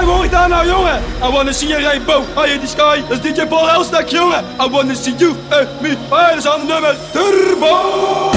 Hey, hoor je daar nou, jongen? I wanna see a rainbow, high in the sky. Dat is DJ Paul Elstak, jongen. I wanna see you and me. Hey, is aan het nummer Turbo.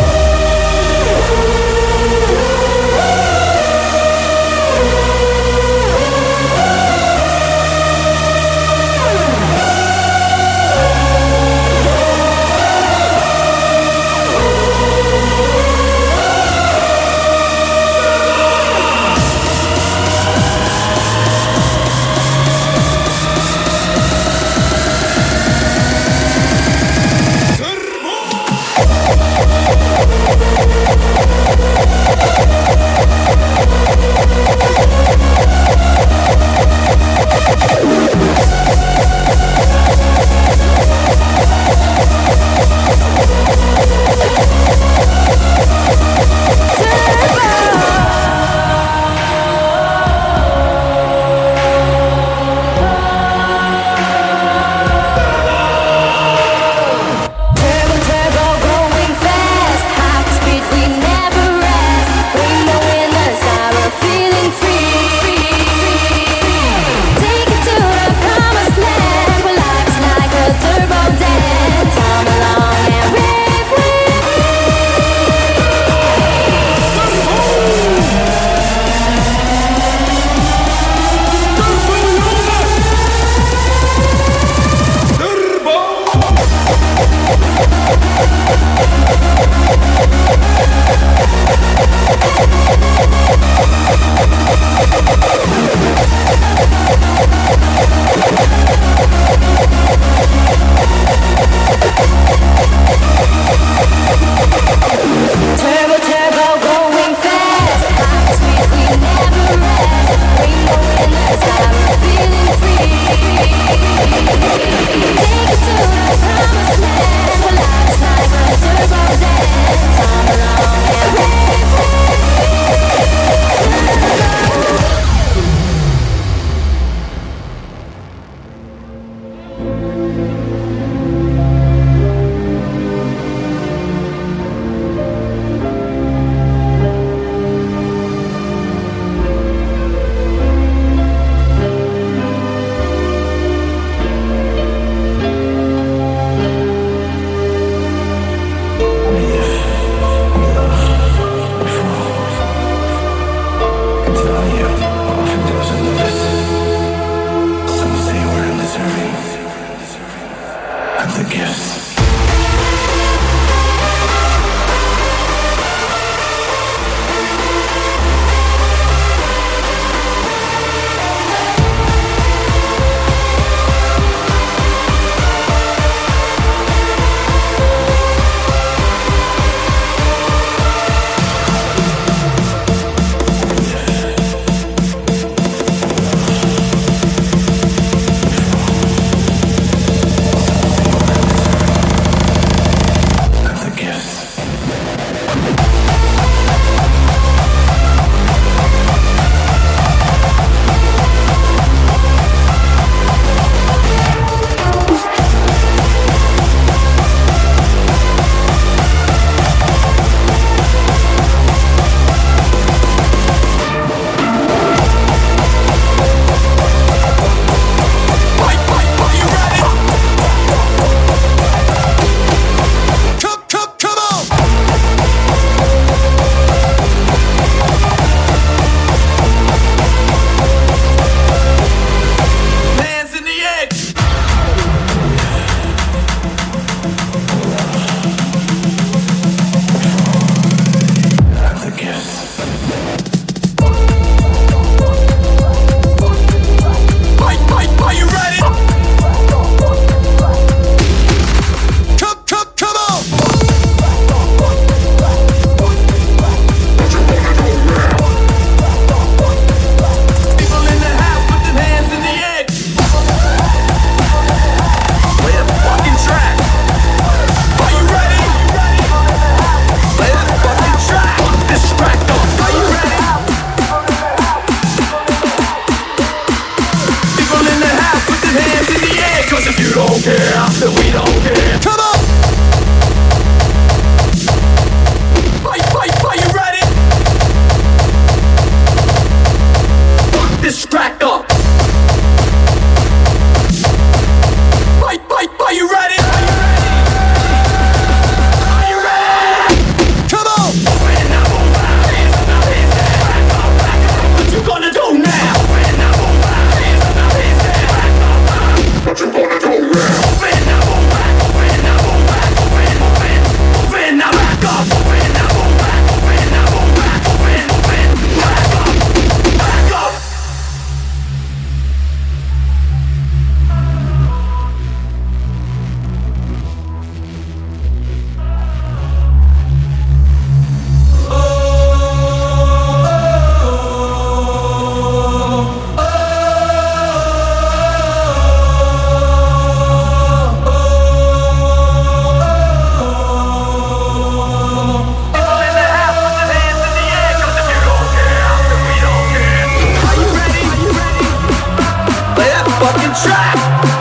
Make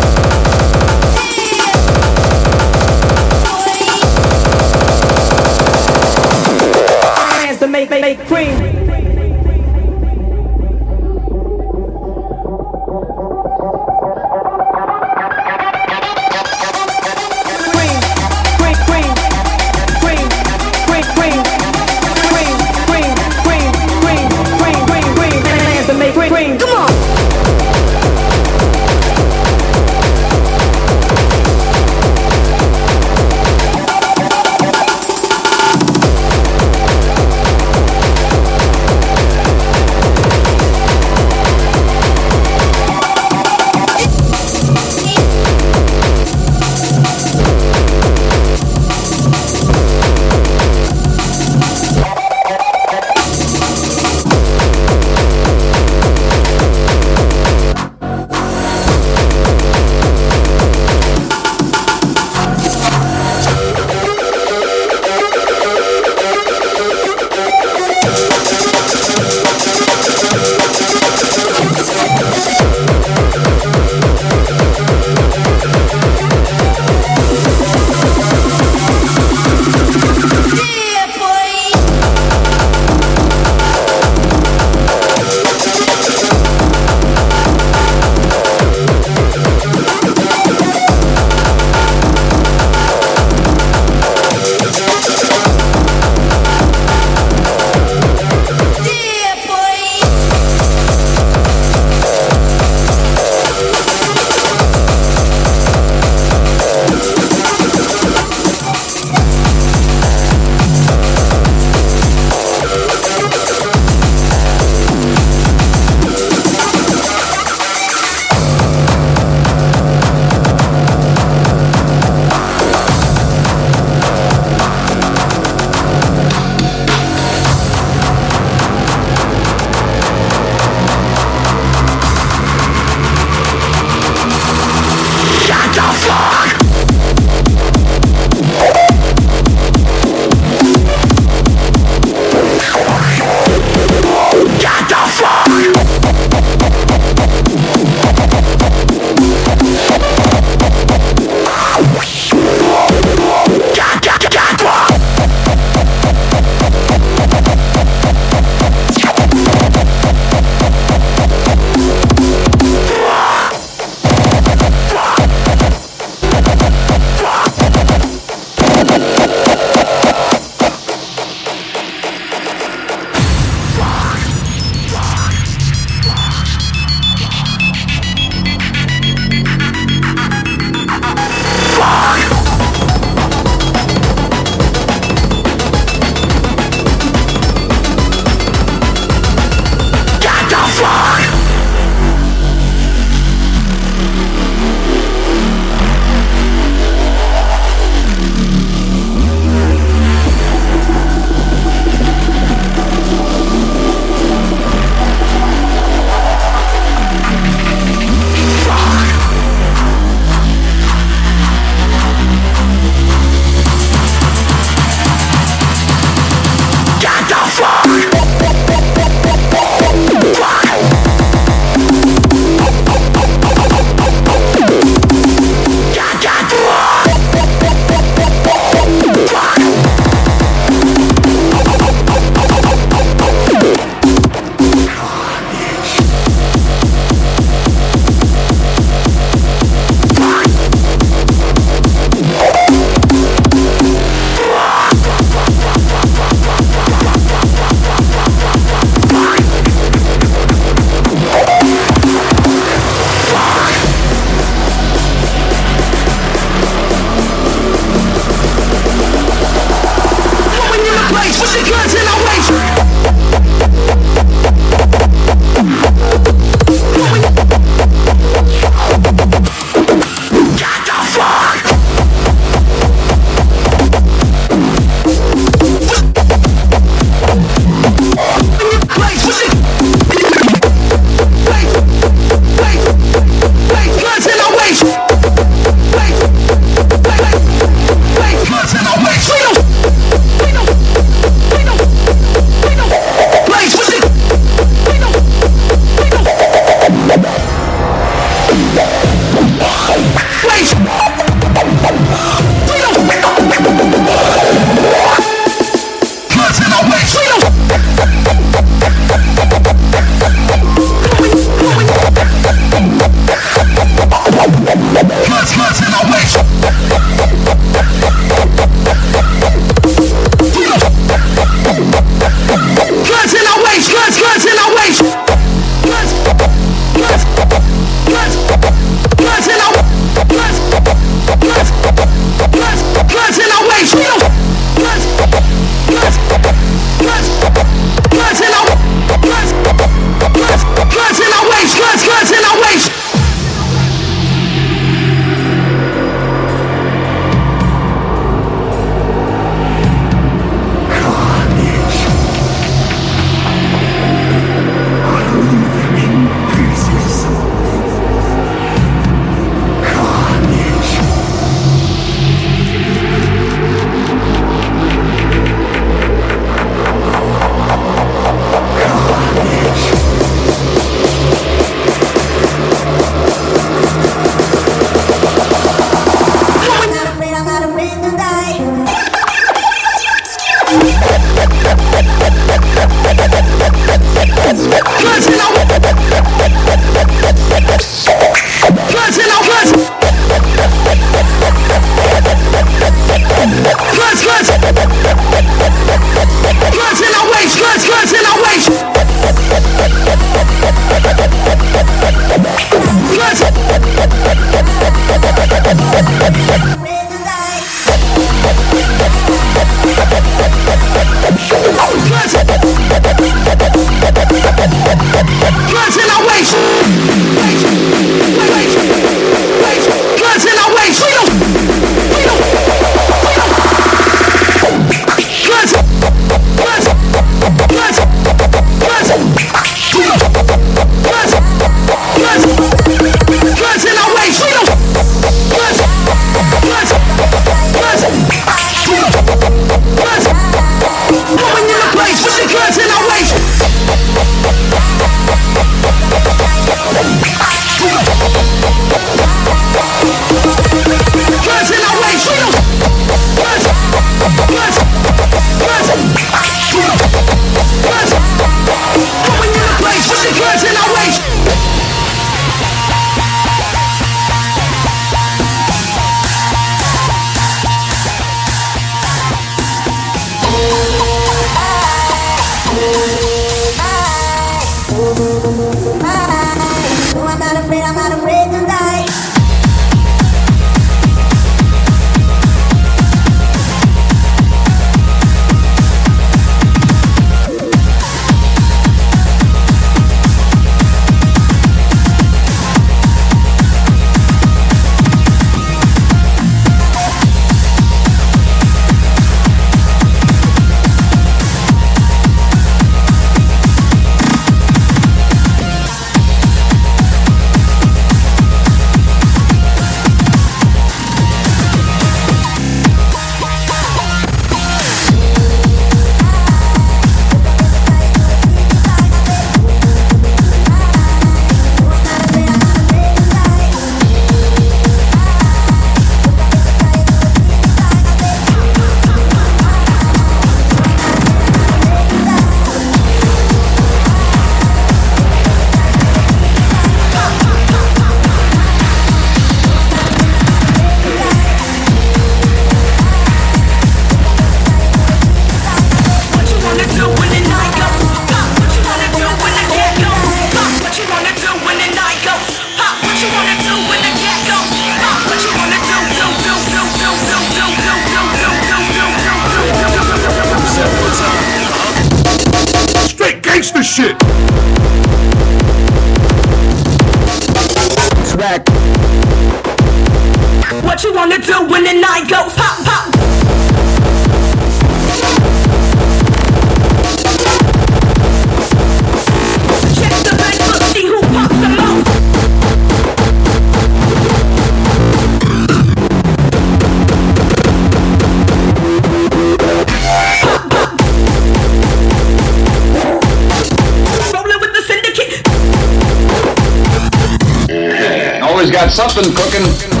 something cooking.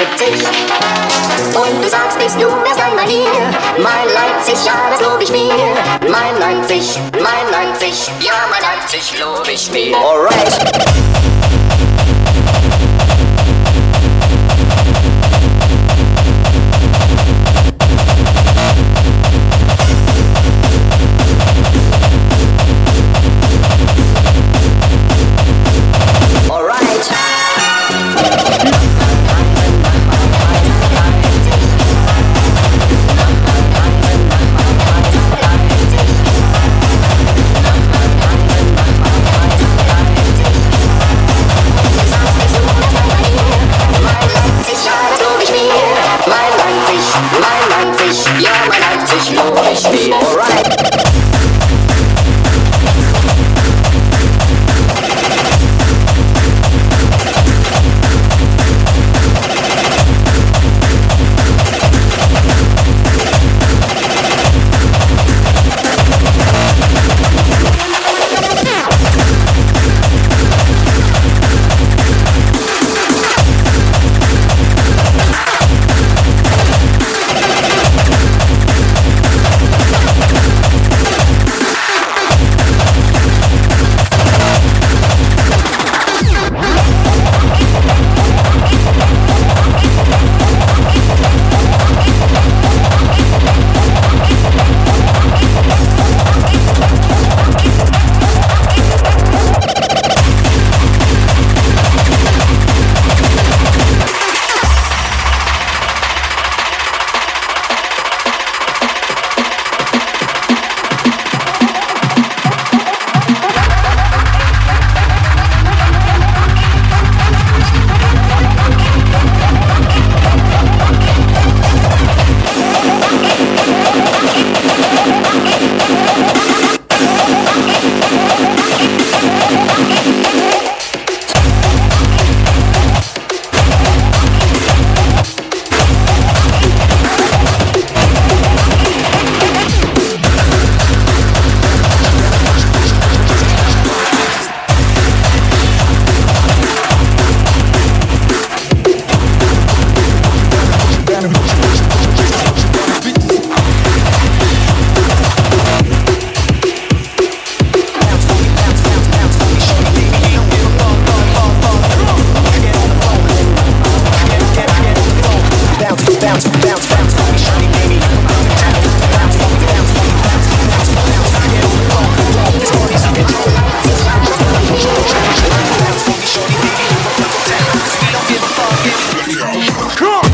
Schreibtisch. Und du sagst, bist du erst einmal hier, mein Leipzig, ja, das lob ich mir. Mein Leipzig, mein Leipzig, ja, mein Leipzig lob ich mir. Alright. Come on.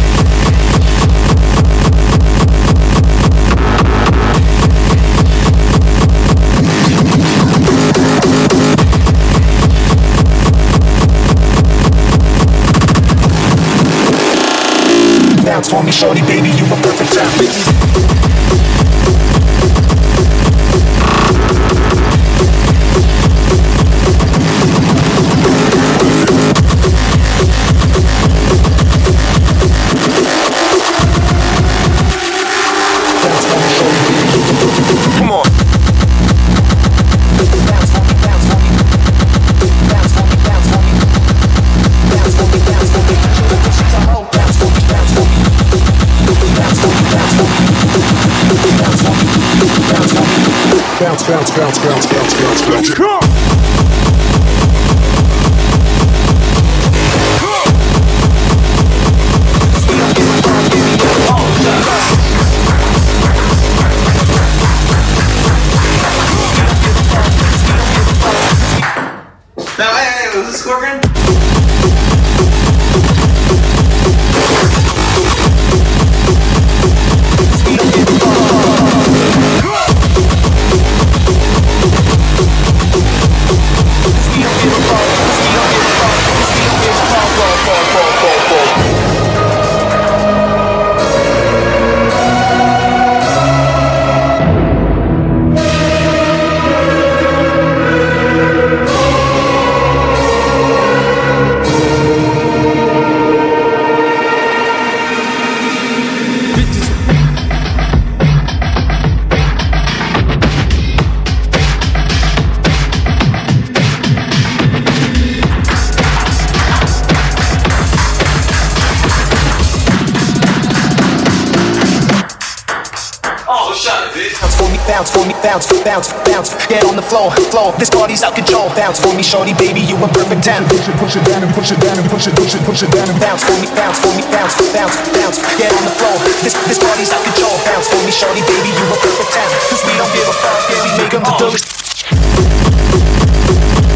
Bounce bounce, bounce. Get on the floor, floor. This party's out control. Bounce for me, shorty, baby, you a perfect ten. Push it, push it down and push it down and push it, push it, push it down and Bounce for me, bounce for me, bounce, bounce, bounce. Get on the floor. This this party's out control. Bounce for me, shorty, baby, you a perfect ten. Cause we don't give a fuck, yeah, we make 'em the dopest.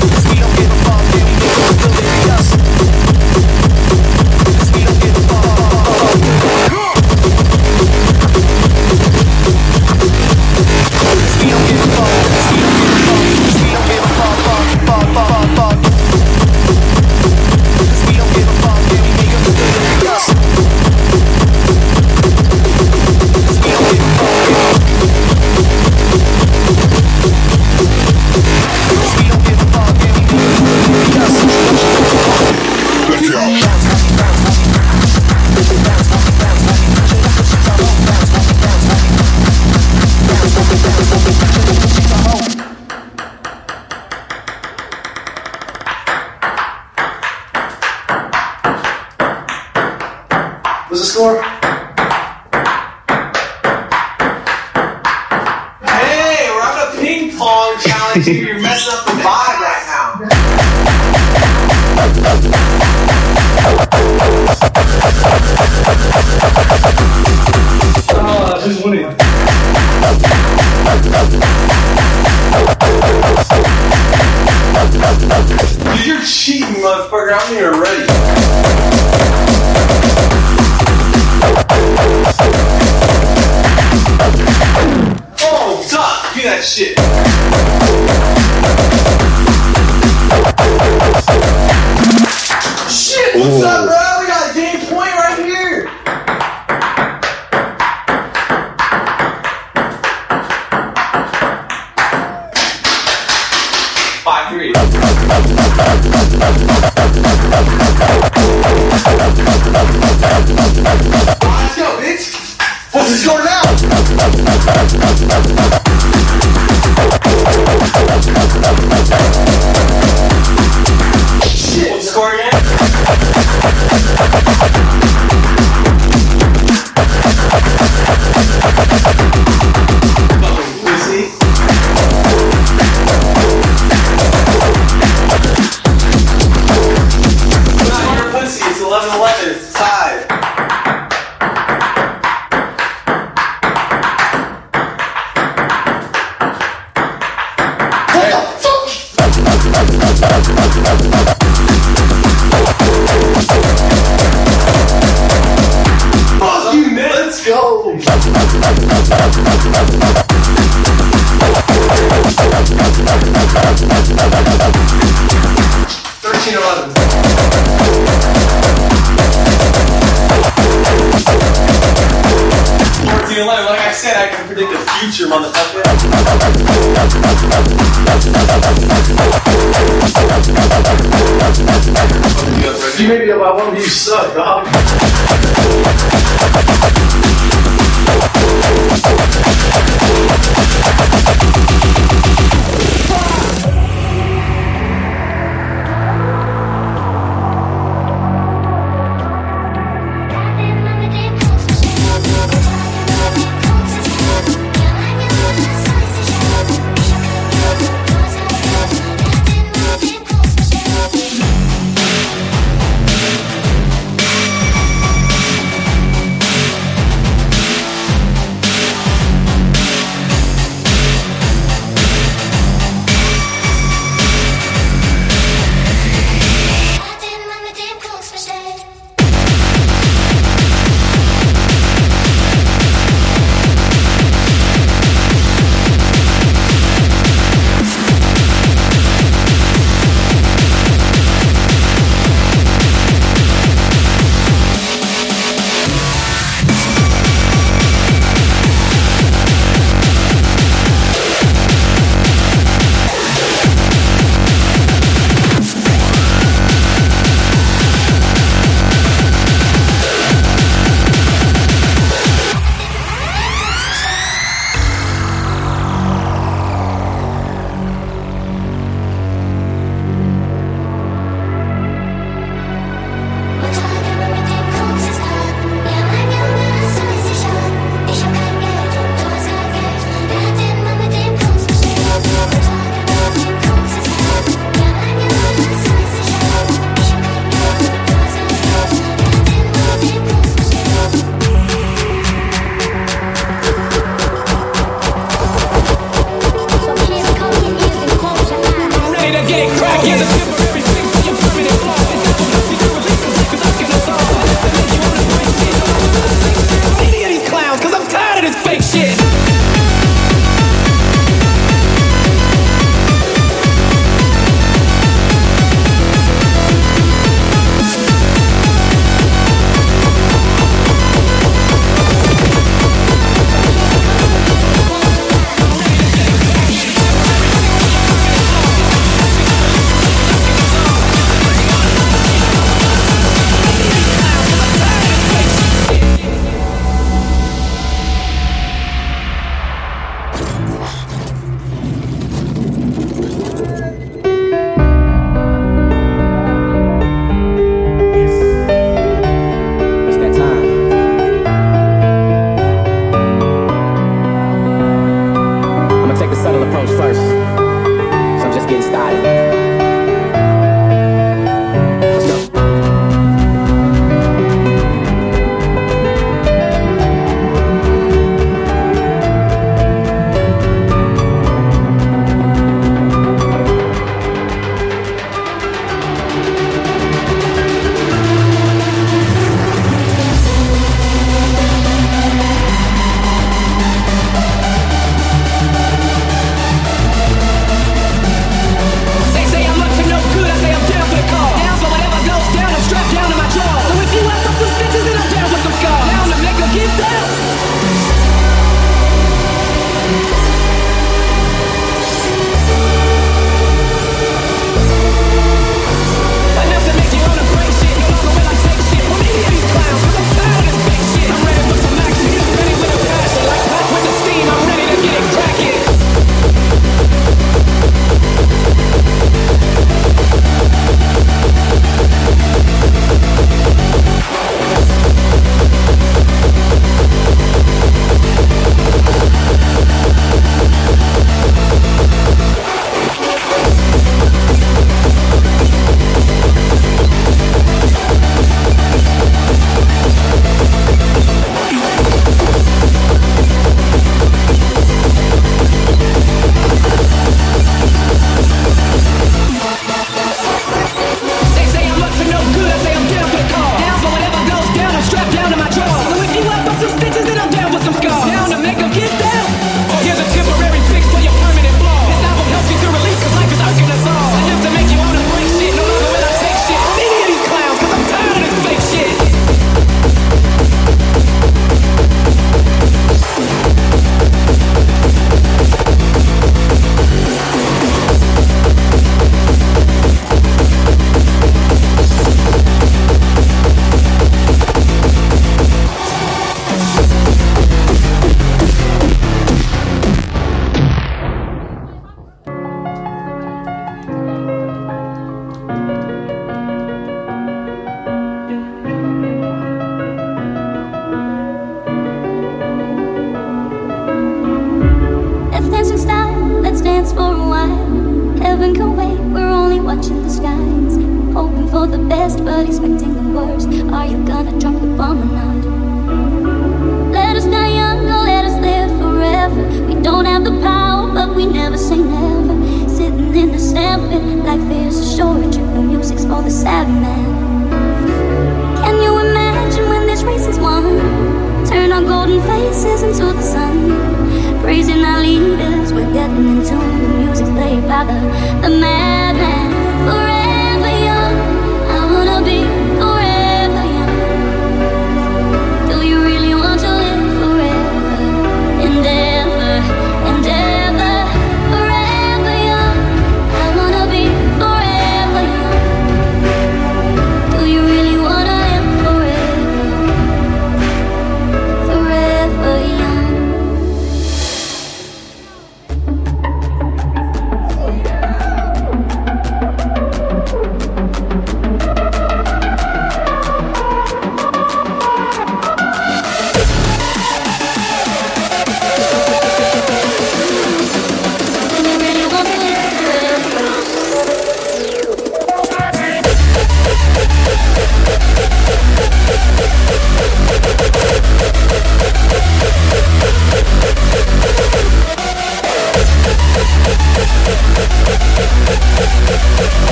Cause we don't give a fuck, yeah, we make 'em delirious. Cause